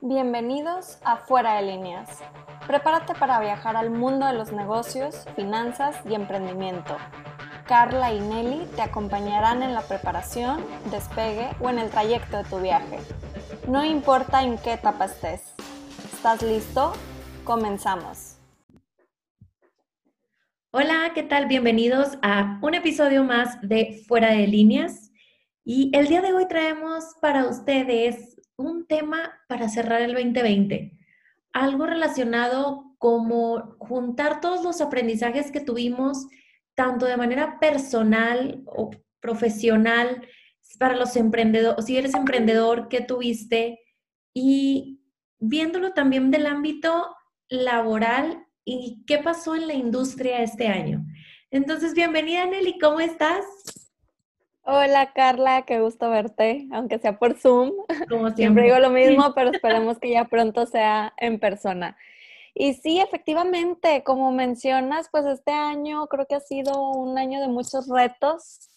Bienvenidos a Fuera de Líneas. Prepárate para viajar al mundo de los negocios, finanzas y emprendimiento. Carla y Nelly te acompañarán en la preparación, despegue o en el trayecto de tu viaje. No importa en qué etapa estés. ¿Estás listo? Comenzamos. Hola, ¿qué tal? Bienvenidos a un episodio más de Fuera de Líneas. Y el día de hoy traemos para ustedes un tema para cerrar el 2020, algo relacionado como juntar todos los aprendizajes que tuvimos, tanto de manera personal o profesional, para los emprendedores, si eres emprendedor, ¿qué tuviste? Y viéndolo también del ámbito laboral y qué pasó en la industria este año. Entonces, bienvenida Nelly, ¿cómo estás? Hola Carla, qué gusto verte, aunque sea por Zoom. Como siempre. digo lo mismo, pero esperemos que ya pronto sea en persona. Y sí, efectivamente, como mencionas, pues este año creo que ha sido un año de muchos retos.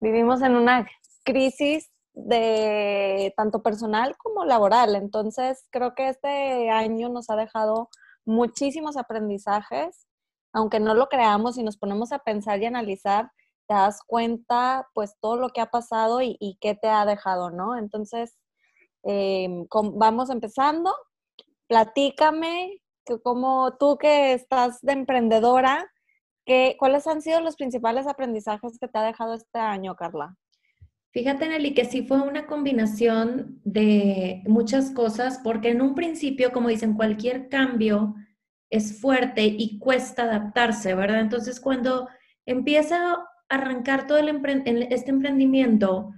Vivimos en una crisis de tanto personal como laboral. Entonces, creo que este año nos ha dejado muchísimos aprendizajes, aunque no lo creamos y nos ponemos a pensar y analizar te das cuenta pues todo lo que ha pasado y, qué te ha dejado, ¿no? Entonces, em, vamos empezando. Platícame, que como tú que estás de emprendedora, ¿qué, ¿cuáles han sido los principales aprendizajes que te ha dejado este año, Carla? Fíjate, Nelly, que sí fue una combinación de muchas cosas, porque en un principio, como dicen, cualquier cambio es fuerte y cuesta adaptarse, ¿verdad? Entonces, cuando empieza arrancar todo el este emprendimiento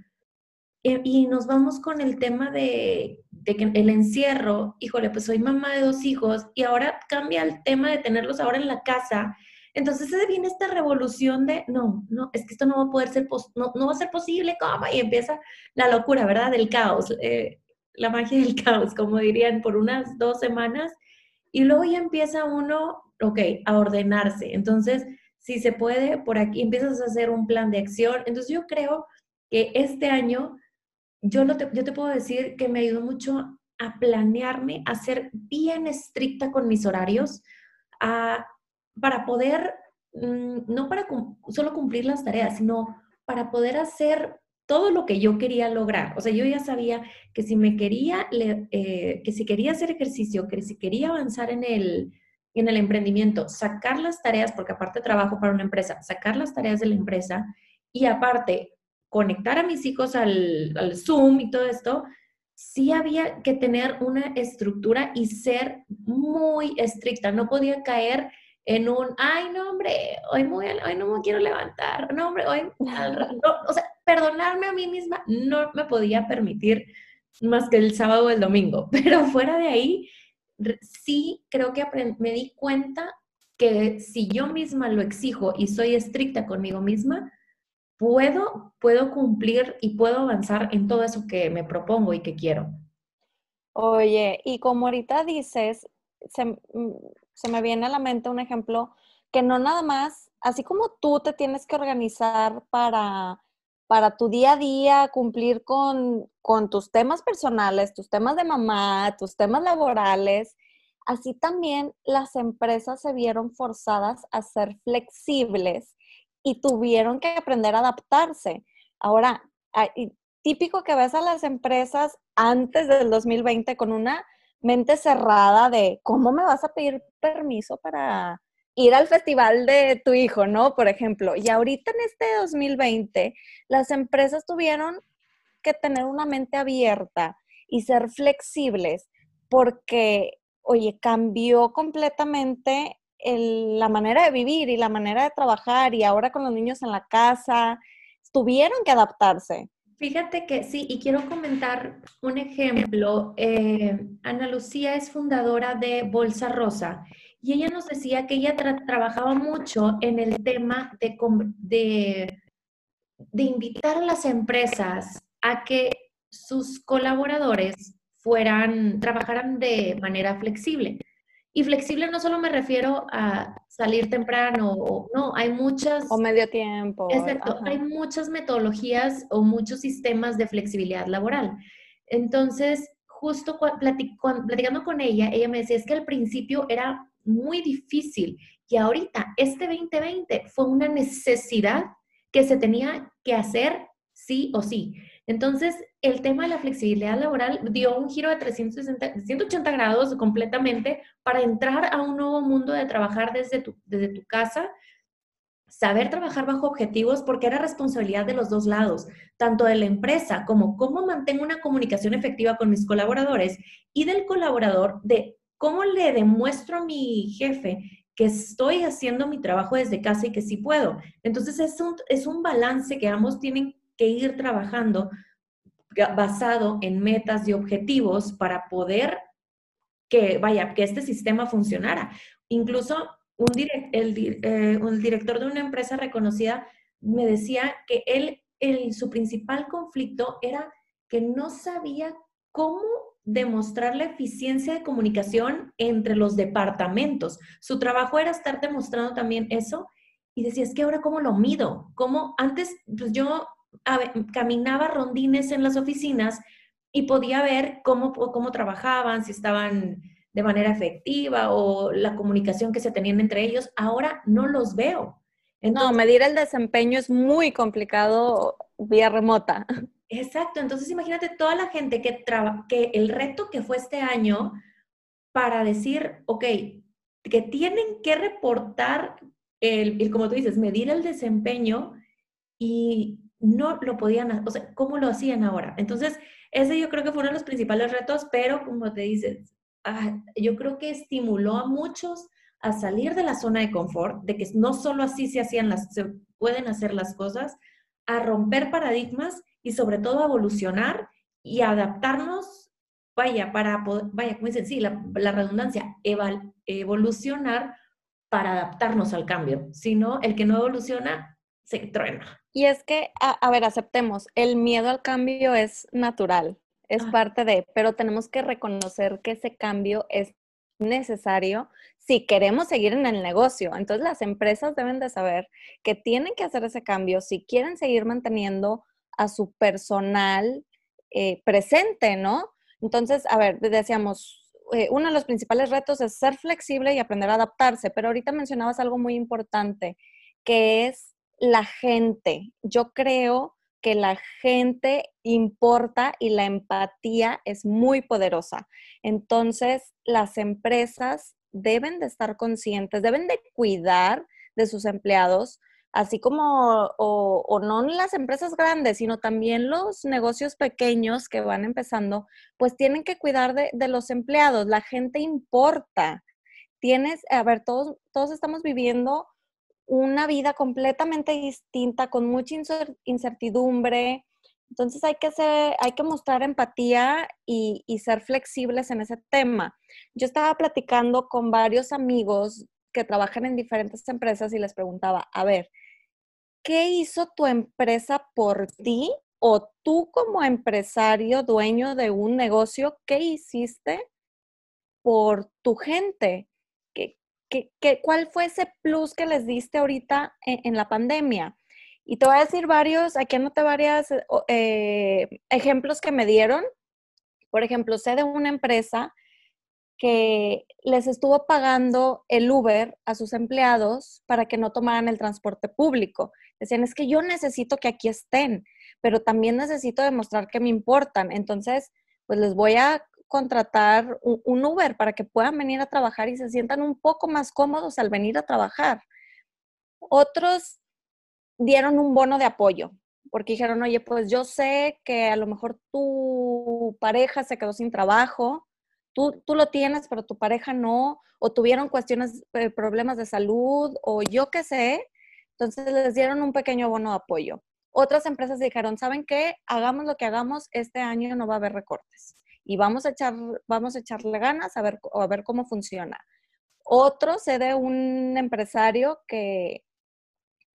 eh, y nos vamos con el tema de, que el encierro, híjole, pues soy mamá de dos hijos y ahora cambia el tema de tenerlos ahora en la casa. Entonces viene esta revolución de, no, no, es que esto no va a poder ser, no, no va a ser posible. Y empieza la locura, ¿verdad? Del caos, eh, la magia del caos, como dirían, por unas dos semanas. Y luego ya empieza uno, ok, a ordenarse. Entonces, si se puede, por aquí empiezas a hacer un plan de acción. Entonces yo creo que este año, yo, te, yo te puedo decir que me ayudó mucho a planearme, a ser bien estricta con mis horarios, para poder, mm, no para solo cumplir las tareas, sino para poder hacer todo lo que yo quería lograr. O sea, yo ya sabía que si me quería, eh, que si quería hacer ejercicio, que si quería avanzar en el, en el emprendimiento, sacar las tareas, porque aparte trabajo para una empresa, sacar las tareas de la empresa y aparte conectar a mis hijos al, Zoom y todo esto, sí había que tener una estructura y ser muy estricta. No podía caer en un, ay, no, hombre, hoy, muy, hoy no me quiero levantar, no, hombre, hoy, o sea, perdonarme a mí misma no me podía permitir más que el sábado o el domingo, pero fuera de ahí, sí creo que me di cuenta que si yo misma lo exijo y soy estricta conmigo misma, puedo, puedo cumplir y puedo avanzar en todo eso que me propongo y que quiero. Oye, y como ahorita dices, se, se me viene a la mente un ejemplo que no nada más, así como tú te tienes que organizar para para tu día a día cumplir con, tus temas personales, tus temas de mamá, tus temas laborales. Así también las empresas se vieron forzadas a ser flexibles y tuvieron que aprender a adaptarse. Ahora, típico que ves a las empresas antes del 2020 con una mente cerrada de cómo me vas a pedir permiso para ir al festival de tu hijo, ¿no? Por ejemplo. Y ahorita en este 2020, las empresas tuvieron que tener una mente abierta y ser flexibles porque, oye, cambió completamente la manera de vivir y la manera de trabajar y ahora con los niños en la casa, tuvieron que adaptarse. Fíjate que sí, y quiero comentar un ejemplo. Eh, Ana Lucía es fundadora de Bolsa Rosa y ella nos decía que ella trabajaba mucho en el tema de, de, de invitar a las empresas a que sus colaboradores fueran, trabajaran de manera flexible. Y flexible no solo me refiero a salir temprano, o, no, hay muchas... O medio tiempo. Exacto, hay muchas metodologías o muchos sistemas de flexibilidad laboral. Entonces, justo platicando con ella, ella me decía, es que al principio era muy difícil y ahorita este 2020 fue una necesidad que se tenía que hacer sí o sí. Entonces, el tema de la flexibilidad laboral dio un giro de 360, 180 grados completamente para entrar a un nuevo mundo de trabajar desde tu, desde tu casa, saber trabajar bajo objetivos porque era responsabilidad de los dos lados, tanto de la empresa como cómo mantengo una comunicación efectiva con mis colaboradores y del colaborador de cómo le demuestro a mi jefe que estoy haciendo mi trabajo desde casa y que sí puedo. Entonces es un, es un balance que ambos tienen que ir trabajando basado en metas y objetivos para poder que, vaya, que este sistema funcionara. Incluso un, el, eh, director de una empresa reconocida me decía que él, el, su principal conflicto era que no sabía cómo demostrar la eficiencia de comunicación entre los departamentos. Su trabajo era estar demostrando también eso y decía, es que ahora cómo lo mido, cómo antes pues yo caminaba rondines en las oficinas y podía ver cómo, cómo trabajaban, si estaban de manera efectiva o la comunicación que se tenían entre ellos. Ahora no los veo. no, medir el desempeño es muy complicado vía remota. Exacto, entonces imagínate toda la gente que, que el reto que fue este año para decir, ok, que tienen que reportar, el, el, como tú dices, medir el desempeño y no lo podían, o sea, ¿cómo lo hacían ahora? Entonces, ese yo creo que fue uno de los principales retos, pero como te dices, ah, yo creo que estimuló a muchos a salir de la zona de confort, de que no solo así se hacían las, se pueden hacer las cosas, a romper paradigmas y sobre todo a evolucionar y adaptarnos, vaya, para poder, vaya, como dicen, sí, la, redundancia, evolucionar para adaptarnos al cambio. Si no, el que no evoluciona, se truena. Y es que, a, ver, aceptemos, el miedo al cambio es natural, es parte de, pero tenemos que reconocer que ese cambio es necesario si queremos seguir en el negocio. Entonces las empresas deben de saber que tienen que hacer ese cambio si quieren seguir manteniendo a su personal eh, presente, ¿no? Entonces, a ver, decíamos, eh, uno de los principales retos es ser flexible y aprender a adaptarse, pero ahorita mencionabas algo muy importante, que es la gente. Yo creo que la gente importa y la empatía es muy poderosa. Entonces, las empresas deben de estar conscientes, deben de cuidar de sus empleados, así como, o, no las empresas grandes, sino también los negocios pequeños que van empezando, pues tienen que cuidar de, los empleados. La gente importa. Tienes, a ver, todos, todos estamos viviendo una vida completamente distinta, con mucha incertidumbre. Entonces hay que, hay que mostrar empatía y, ser flexibles en ese tema. Yo estaba platicando con varios amigos que trabajan en diferentes empresas y les preguntaba, a ver, ¿qué hizo tu empresa por ti? O tú como empresario, dueño de un negocio, ¿qué hiciste por tu gente? ¿Qué, cuál fue ese plus que les diste ahorita en, la pandemia? Y te voy a decir varios, aquí anoté varios eh, eh, ejemplos que me dieron. Por ejemplo, sé de una empresa que les estuvo pagando el Uber a sus empleados para que no tomaran el transporte público. Decían, es que yo necesito que aquí estén, pero también necesito demostrar que me importan. Entonces, pues les voy a contratar un, Uber para que puedan venir a trabajar y se sientan un poco más cómodos al venir a trabajar. Otros dieron un bono de apoyo, porque dijeron, oye, pues yo sé que a lo mejor tu pareja se quedó sin trabajo, tú, tú lo tienes, pero tu pareja no, o tuvieron cuestiones, eh, problemas de salud, o yo qué sé, entonces les dieron un pequeño bono de apoyo. Otras empresas dijeron, ¿saben qué? Hagamos lo que hagamos, este año no va a haber recortes y vamos a, echar, vamos a echarle ganas a ver, a ver cómo funciona. Otro sé de un empresario que,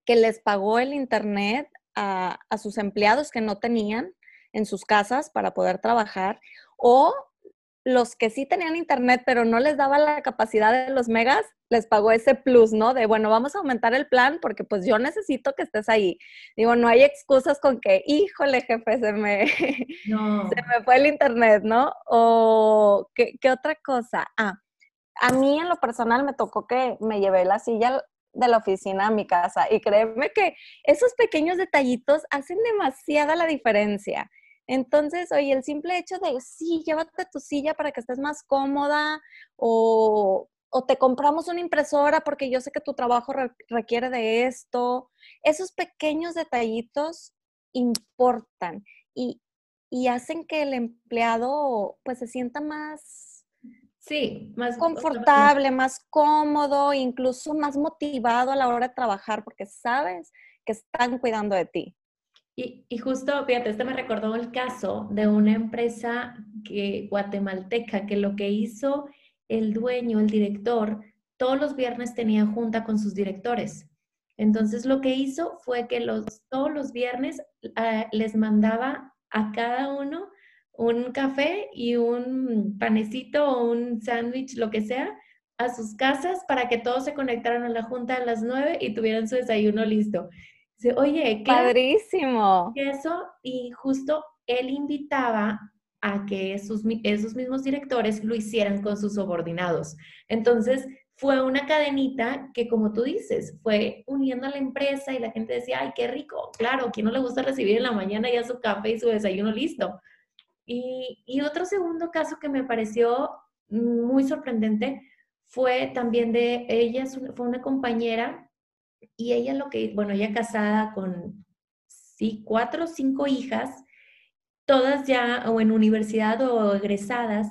que les pagó el internet a, a, sus empleados que no tenían en sus casas para poder trabajar o los que sí tenían internet, pero no les daba la capacidad de los megas, les pagó ese plus, ¿no? De, bueno, vamos a aumentar el plan porque pues yo necesito que estés ahí. Digo, no hay excusas con que, híjole, jefe, se me, se me fue el internet, ¿no? O, ¿qué, ¿qué otra cosa? Ah, a mí en lo personal me tocó que me llevé la silla de la oficina a mi casa y créeme que esos pequeños detallitos hacen demasiada la diferencia. Entonces, oye, el simple hecho de, sí, llévate tu silla para que estés más cómoda o, te compramos una impresora porque yo sé que tu trabajo requiere de esto. Esos pequeños detallitos importan y, y hacen que el empleado pues se sienta más Sí, más confortable, más cómodo, incluso más motivado a la hora de trabajar porque sabes que están cuidando de ti. Y, justo, fíjate, este me recordó el caso de una empresa que, guatemalteca que lo que hizo el dueño, el director, todos los viernes tenía junta con sus directores. Entonces lo que hizo fue que los, todos los viernes ah, les mandaba a cada uno un café y un panecito o un sándwich, lo que sea, a sus casas para que todos se conectaran a la junta a las nueve y tuvieran su desayuno listo. Oye, qué padrísimo. Eso, y justo él invitaba a que esos, esos mismos directores lo hicieran con sus subordinados. Entonces, fue una cadenita que, como tú dices, fue uniendo a la empresa y la gente decía, ay, qué rico, claro, ¿quién no le gusta recibir en la mañana ya su café y su desayuno listo? Y, y otro segundo caso que me pareció muy sorprendente fue también de ella, fue una compañera y ella lo que, bueno, ella casada con, sí, cuatro o cinco hijas, todas ya o en universidad o egresadas,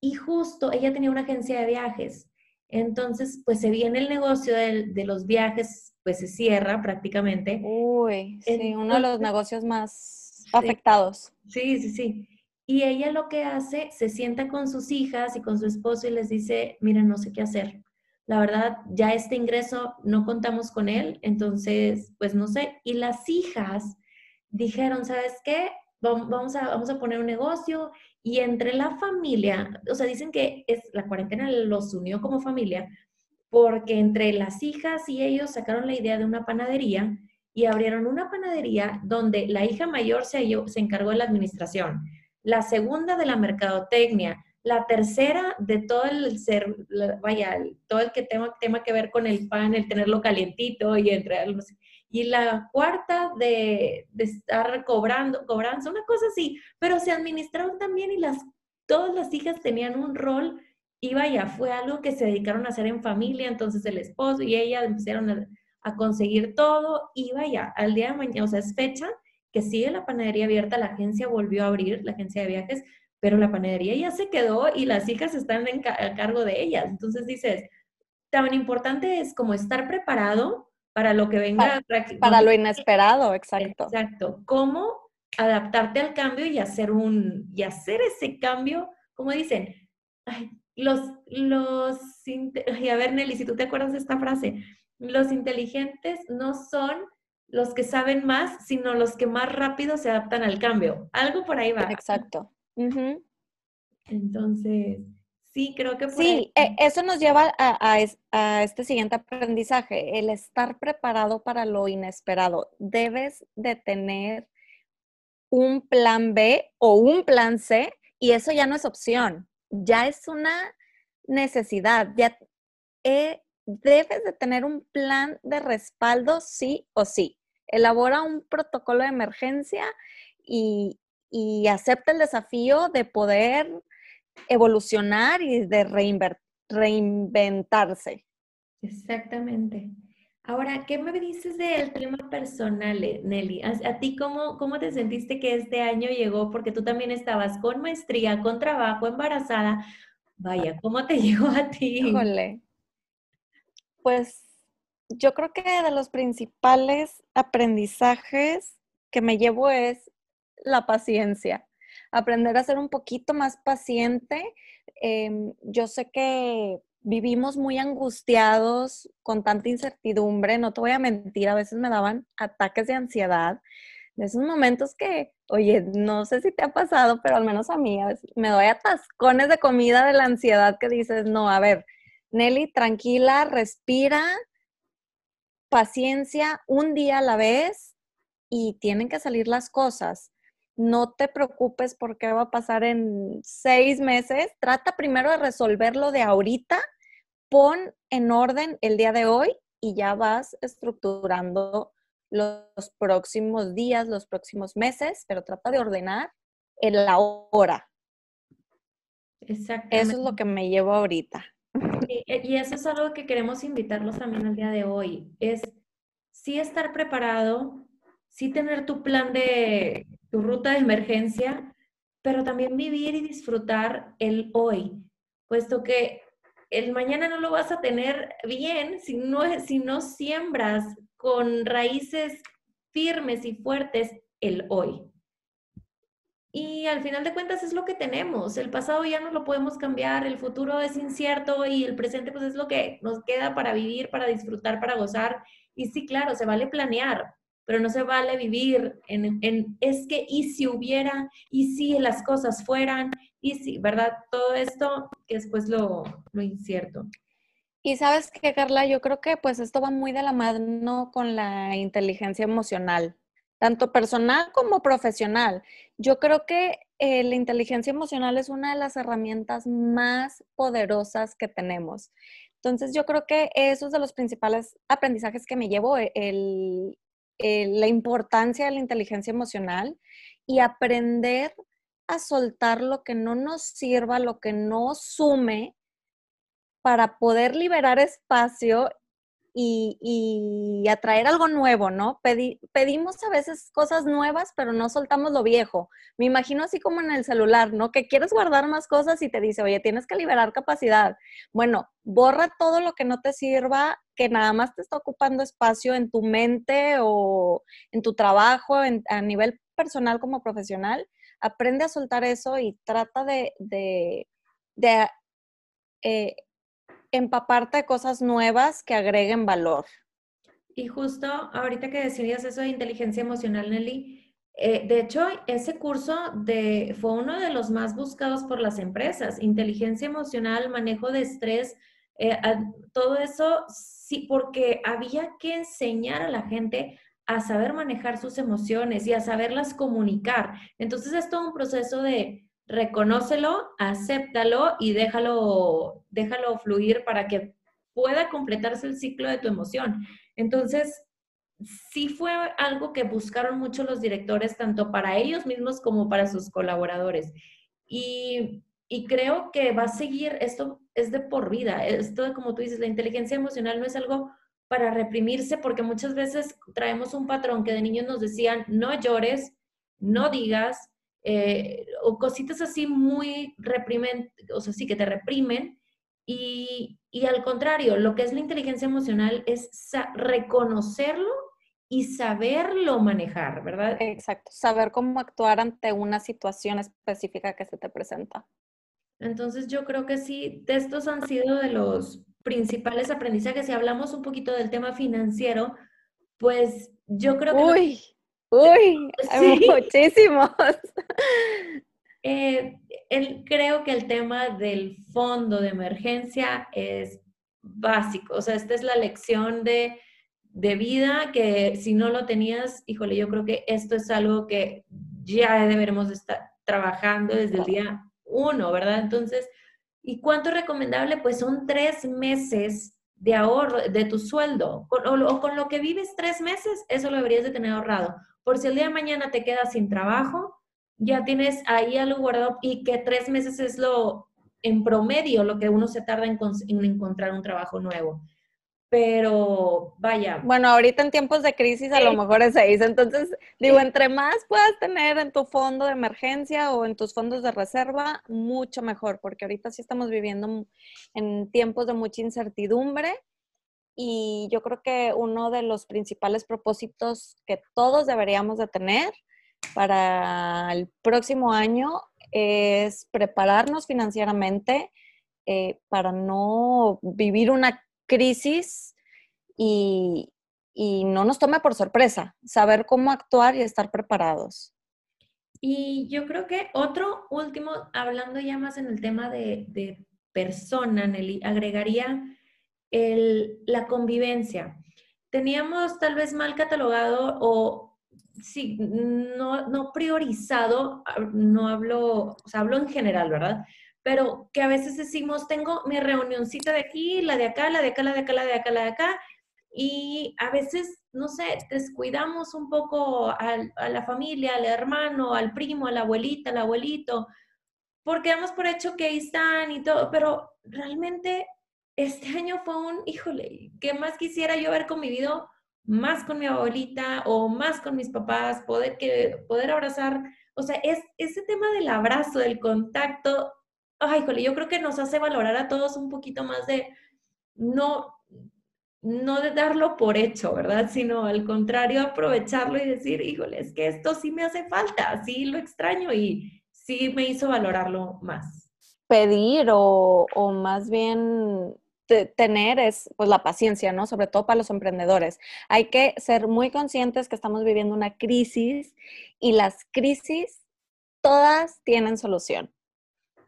y justo ella tenía una agencia de viajes. Entonces, pues se viene el negocio de, los viajes, pues se cierra prácticamente. Uy, sí, uno de los negocios más afectados. Sí, sí, sí. Y ella lo que hace, se sienta con sus hijas y con su esposo y les dice, miren, no sé qué hacer la verdad, ya este ingreso no contamos con él, entonces, pues no sé. Y las hijas dijeron, ¿sabes qué? Vamos a, vamos a poner un negocio y entre la familia, o sea, dicen que es, la cuarentena los unió como familia, porque entre las hijas y ellos sacaron la idea de una panadería y abrieron una panadería donde la hija mayor se, se encargó de la administración, la segunda de la mercadotecnia, la tercera de todo el ser, vaya, todo el que tema, tema que ver con el pan, el tenerlo calientito y entre y la cuarta de, estar cobrando, cobrando, una cosa así, pero se administraron también y las, todas las hijas tenían un rol y vaya, fue algo que se dedicaron a hacer en familia, entonces el esposo y ella empezaron a conseguir todo y vaya, al día de mañana, o sea, es fecha que sigue la panadería abierta, la agencia volvió a abrir, la agencia de viajes, pero la panadería ya se quedó y las hijas están a cargo de ellas. Entonces dices, tan importante es como estar preparado para lo que venga. Para, lo inesperado, exacto. Exacto. Cómo adaptarte al cambio y hacer un, y hacer ese cambio, como dicen, los, los, y a ver Nelly, si tú te acuerdas de esta frase, los inteligentes no son los que saben más, sino los que más rápido se adaptan al cambio. Algo por ahí va. Exacto. Entonces, sí, creo que... sí, e, eso nos lleva a, este siguiente aprendizaje, el estar preparado para lo inesperado. Debes de tener un plan B o un plan C y eso ya no es opción, ya es una necesidad, ya eh, debes de tener un plan de respaldo sí o sí. Elabora un protocolo de emergencia y, y acepta el desafío de poder evolucionar y de reinventarse. Exactamente. Ahora, ¿qué me dices del tema personal, eh, Nelly? ¿A, ti cómo, cómo te sentiste que este año llegó? Porque tú también estabas con maestría, con trabajo, embarazada. Vaya, ¿cómo te llegó a ti? Híjole. Pues yo creo que de los principales aprendizajes que me llevo es la paciencia, aprender a ser un poquito más paciente. Em, yo sé que vivimos muy angustiados con tanta incertidumbre, no te voy a mentir, a veces me daban ataques de ansiedad de esos momentos que, oye, no sé si te ha pasado, pero al menos a mí me doy atascones de comida de la ansiedad que dices, no, a ver, Nelly, tranquila, respira, paciencia, un día a la vez y tienen que salir las cosas. No te preocupes por qué va a pasar en seis meses. Trata primero de resolverlo de ahorita. Pon en orden el día de hoy y ya vas estructurando los próximos días, los próximos meses, pero trata de ordenar en la hora. Exactamente. Eso es lo que me llevo ahorita. Y, eso es algo que queremos invitarlos también al día de hoy. Es sí estar preparado, sí tener tu plan de tu ruta de emergencia, pero también vivir y disfrutar el hoy, puesto que el mañana no lo vas a tener bien si no, si no siembras con raíces firmes y fuertes el hoy. Y al final de cuentas es lo que tenemos. El pasado ya no lo podemos cambiar, el futuro es incierto y el presente pues es lo que nos queda para vivir, para disfrutar, para gozar. Y sí, claro, se vale planear, pero no se vale vivir en, en es que y si hubiera, y si las cosas fueran, y si, ¿verdad? Todo esto que después lo, lo incierto. Y sabes que, Carla, yo creo que pues esto va muy de la mano con la inteligencia emocional, tanto personal como profesional. Yo creo que eh, la inteligencia emocional es una de las herramientas más poderosas que tenemos. Entonces, yo creo que eso es de los principales aprendizajes que me llevo, e, el, la importancia de la inteligencia emocional y aprender a soltar lo que no nos sirva, lo que no sume para poder liberar espacio y, atraer algo nuevo, ¿no? pedimos a veces cosas nuevas, pero no soltamos lo viejo. Me imagino así como en el celular, ¿no? Que quieres guardar más cosas y te dice, oye, tienes que liberar capacidad. Bueno, borra todo lo que no te sirva, que nada más te está ocupando espacio en tu mente o en tu trabajo, a nivel personal como profesional. Aprende a soltar eso y trata de, eh, empaparte de cosas nuevas que agreguen valor. Y justo ahorita que decías eso de inteligencia emocional, Nelly, eh, de hecho, ese curso de, fue uno de los más buscados por las empresas. Inteligencia emocional, manejo de estrés, eh, todo eso, sí, porque había que enseñar a la gente a saber manejar sus emociones y a saberlas comunicar. Entonces es todo un proceso de, reconócelo, acéptalo y déjalo, déjalo fluir para que pueda completarse el ciclo de tu emoción. Entonces, sí fue algo que buscaron mucho los directores, tanto para ellos mismos como para sus colaboradores. Y, y creo que va a seguir, esto es de por vida, esto como tú dices, la inteligencia emocional no es algo para reprimirse, porque muchas veces traemos un patrón que de niños nos decían, no llores, no digas, eh, o cositas así muy reprimen, o sea, sí que te reprimen. Y, y al contrario, lo que es la inteligencia emocional es reconocerlo y saberlo manejar, ¿verdad? Exacto, saber cómo actuar ante una situación específica que se te presenta. Entonces yo creo que sí, de estos han sido de los principales aprendizajes. Si hablamos un poquito del tema financiero, pues yo creo que... Uy, Uy, hay muchísimos. Eh, creo que el tema del fondo de emergencia es básico. O sea, esta es la lección de, de vida que si no lo tenías, híjole, yo creo que esto es algo que ya deberemos estar trabajando desde el día uno, ¿verdad? Entonces, ¿y cuánto es recomendable? Pues son tres meses de ahorro de tu sueldo. o, con lo que vives tres meses, eso lo deberías de tener ahorrado por si el día de mañana te quedas sin trabajo, ya tienes ahí algo guardado y que tres meses es lo, en promedio, lo que uno se tarda en, encontrar un trabajo nuevo. Pero vaya. Bueno, ahorita en tiempos de crisis a lo mejor es seis. Entonces, digo, entre más puedas tener en tu fondo de emergencia o en tus fondos de reserva, mucho mejor, porque ahorita sí estamos viviendo en tiempos de mucha incertidumbre y yo creo que uno de los principales propósitos que todos deberíamos de tener para el próximo año es prepararnos financieramente eh, para no vivir una crisis y, y no nos tome por sorpresa, saber cómo actuar y estar preparados. Y yo creo que otro último, hablando ya más en el tema de, de persona, Nelly, agregaría el, la convivencia. Teníamos tal vez mal catalogado o sí, no, no priorizado, ah, no hablo, o sea, hablo en general, ¿verdad? Pero que a veces decimos, tengo mi reunioncita de aquí, la de acá, la de acá, la de acá, la de acá, la de acá, y a veces, no sé, descuidamos un poco a, a la familia, al hermano, al primo, a la abuelita, al abuelito, porque damos por hecho que ahí están y todo, pero realmente este año fue un, híjole, ¿qué más quisiera yo haber convivido más con mi abuelita o más con mis papás, poder, que, poder abrazar? O sea, es ese tema del abrazo, del contacto, ay, híjole, yo creo que nos hace valorar a todos un poquito más de no, no de darlo por hecho, ¿verdad? Sino al contrario, aprovecharlo y decir, híjole, es que esto sí me hace falta, sí lo extraño y sí me hizo valorarlo más. Pedir o, o más bien tener es pues la paciencia, ¿no? Sobre todo para los emprendedores. Hay que ser muy conscientes que estamos viviendo una crisis y las crisis todas tienen solución.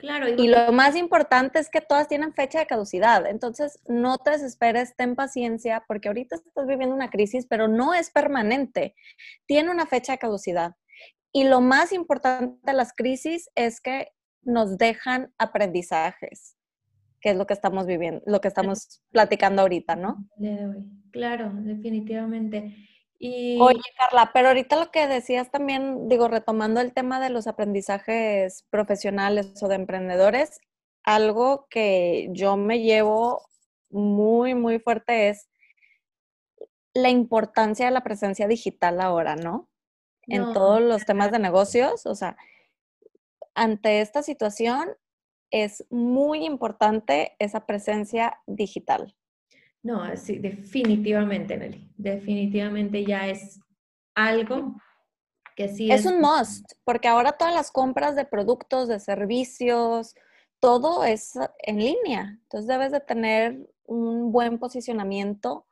Claro. Y, lo más importante es que todas tienen fecha de caducidad. Entonces, no te desesperes, ten paciencia, porque ahorita estás viviendo una crisis, pero no es permanente. Tiene una fecha de caducidad. Y lo más importante de las crisis es que nos dejan aprendizajes que es lo que estamos viviendo, lo que estamos platicando ahorita, ¿no? Claro, definitivamente. Y... Oye, Carla, pero ahorita lo que decías también, digo, retomando el tema de los aprendizajes profesionales o de emprendedores, algo que yo me llevo muy, muy fuerte es la importancia de la presencia digital ahora, ¿no? En todos los temas de negocios, o sea, ante esta situación, es muy importante esa presencia digital. No, sí, definitivamente, Nelly. Definitivamente ya es algo que sí es... Es un must, porque ahora todas las compras de productos, de servicios, todo es en línea. Entonces debes de tener un buen posicionamiento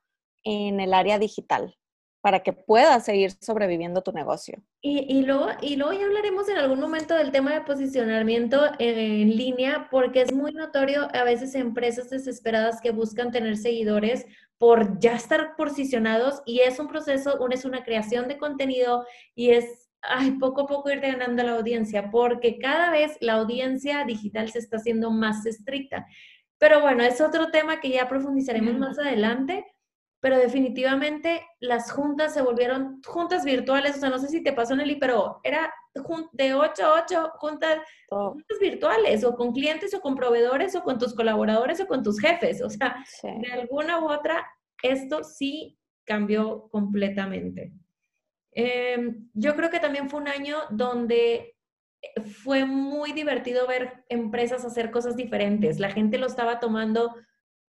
en el área digital para que puedas seguir sobreviviendo tu negocio. Y, luego, y luego ya hablaremos en algún momento del tema de posicionamiento en, línea, porque es muy notorio a veces empresas desesperadas que buscan tener seguidores por ya estar posicionados y es un proceso, es una creación de contenido y es ay, poco a poco ir ganando la audiencia, porque cada vez la audiencia digital se está haciendo más estricta. Pero bueno, es otro tema que ya profundizaremos más adelante pero definitivamente las juntas se volvieron juntas virtuales, o sea, no sé si te pasó, Nelly, pero era de 8 a 8 juntas, juntas virtuales, o con clientes, o con proveedores, o con tus colaboradores, o con tus jefes, o sea, de alguna u otra, esto sí cambió completamente. Em, yo creo que también fue un año donde fue muy divertido ver empresas hacer cosas diferentes. La gente lo estaba tomando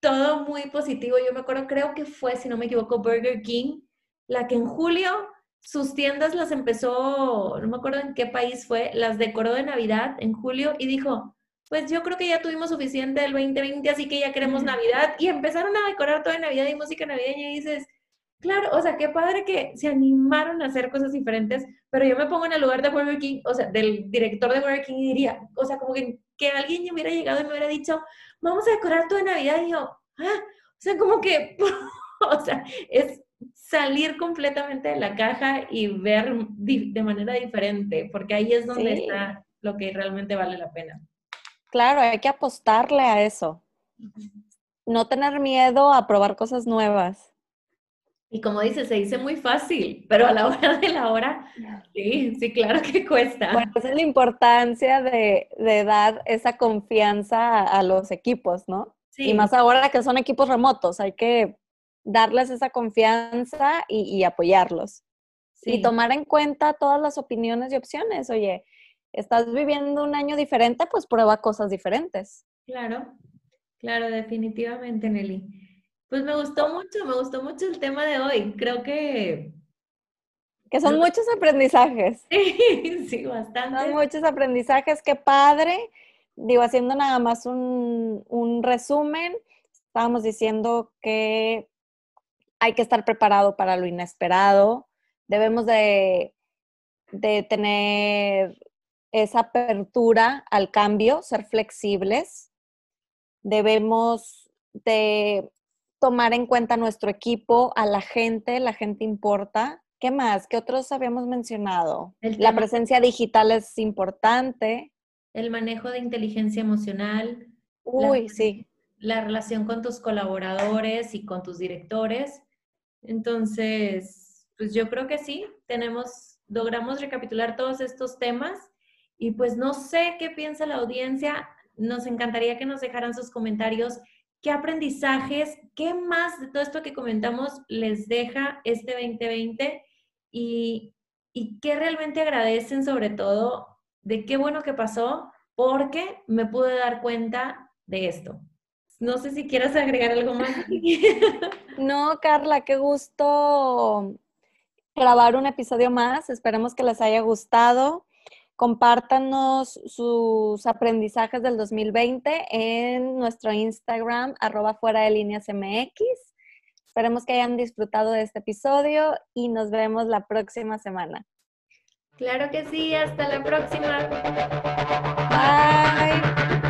todo muy positivo. Yo me acuerdo, creo que fue, si no me equivoco, Burger King, la que en julio sus tiendas las empezó, no me acuerdo en qué país fue, las decoró de Navidad en julio y dijo, pues yo creo que ya tuvimos suficiente del 2020, así que ya queremos Navidad. Y empezaron a decorar todo de Navidad y música navideña y dices, claro, o sea, qué padre que se animaron a hacer cosas diferentes, pero yo me pongo en el lugar de Burger King, o sea, del director de Burger King y diría, o sea, como que, que alguien hubiera llegado y me hubiera dicho, vamos a decorar todo de Navidad. Y yo, ah, o sea, como que, o sea, es salir completamente de la caja y ver de manera diferente, porque ahí es donde está lo que realmente vale la pena. Claro, hay que apostarle a eso. No tener miedo a probar cosas nuevas. Y como dice, se dice muy fácil, pero a la hora de la hora, sí, sí, claro que cuesta. Bueno, esa es la importancia de, de dar esa confianza a, los equipos, ¿no? Y más ahora que son equipos remotos, hay que darles esa confianza y, apoyarlos. Y tomar en cuenta todas las opiniones y opciones. Oye, estás viviendo un año diferente, pues prueba cosas diferentes. Claro, claro, definitivamente, Nelly. Pues me gustó mucho, me gustó mucho el tema de hoy. Creo que... Que son muchos aprendizajes. Sí, sí, bastante. Son muchos aprendizajes, qué padre digo, haciendo nada más un, resumen, estábamos diciendo que hay que estar preparado para lo inesperado, debemos de, de tener esa apertura al cambio, ser flexibles, debemos de tomar en cuenta nuestro equipo, a la gente, la gente importa. ¿Qué más? ¿Qué otros habíamos mencionado? La presencia digital es importante. El manejo de inteligencia emocional. Uy, sí. La relación con tus colaboradores y con tus directores. Entonces, pues yo creo que sí, tenemos, logramos recapitular todos estos temas y pues no sé qué piensa la audiencia. Nos encantaría que nos dejaran sus comentarios ¿Qué aprendizajes, qué más de todo esto que comentamos les deja este 2020 y, y qué realmente agradecen sobre todo de qué bueno que pasó porque me pude dar cuenta de esto? No sé si quieras agregar algo más. no, Carla, qué gusto grabar un episodio más. Esperemos que les haya gustado. Compártanos sus aprendizajes del 2020 en nuestro Instagram, arroba fuera de líneas MX. Esperemos que hayan disfrutado de este episodio y nos vemos la próxima semana. Claro que sí, hasta la próxima. Bye.